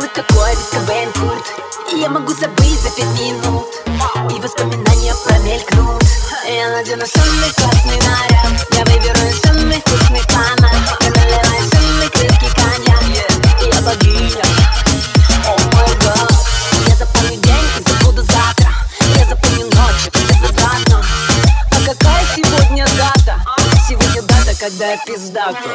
диско Бен Курт И я могу забыть за пять минут. И воспоминания промелькнут. Я надену самый классный наряд. Я выберу из самых вкусных панов. Я наливаю самый крепкий коньяк. Я богиня О мой гад. Я запомню день и забуду завтра. Я запомню ночь, безвозвратно А какая сегодня дата? Сегодня дата, когда я пиздату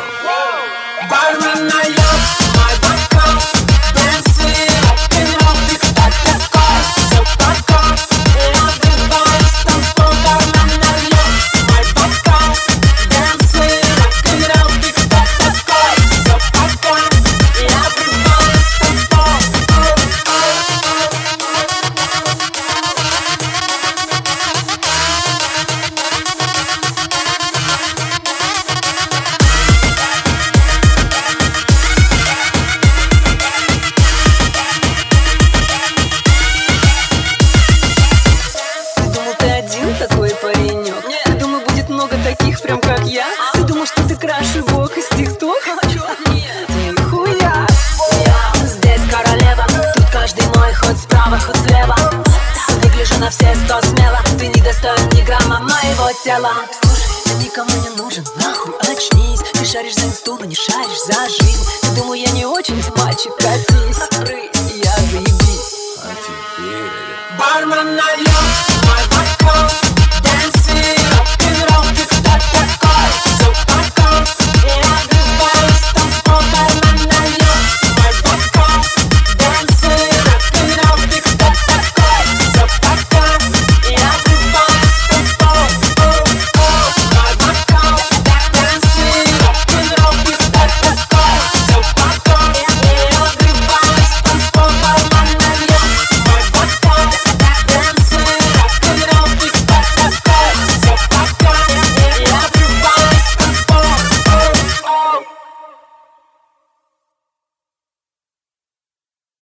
прям как я? Ты думал, что ты краше бог из тикток? Нихуя! Здесь королева, тут каждый мой, хоть справа, хоть слева. Выгляжу на все сто смело, ты не достоин ни грамма моего тела. Слушай, ты никому не нужен, нахуй очнись. Ты шаришь за инсту, но не шаришь за жизнь. Ты думал, я не очень мальчик, катись,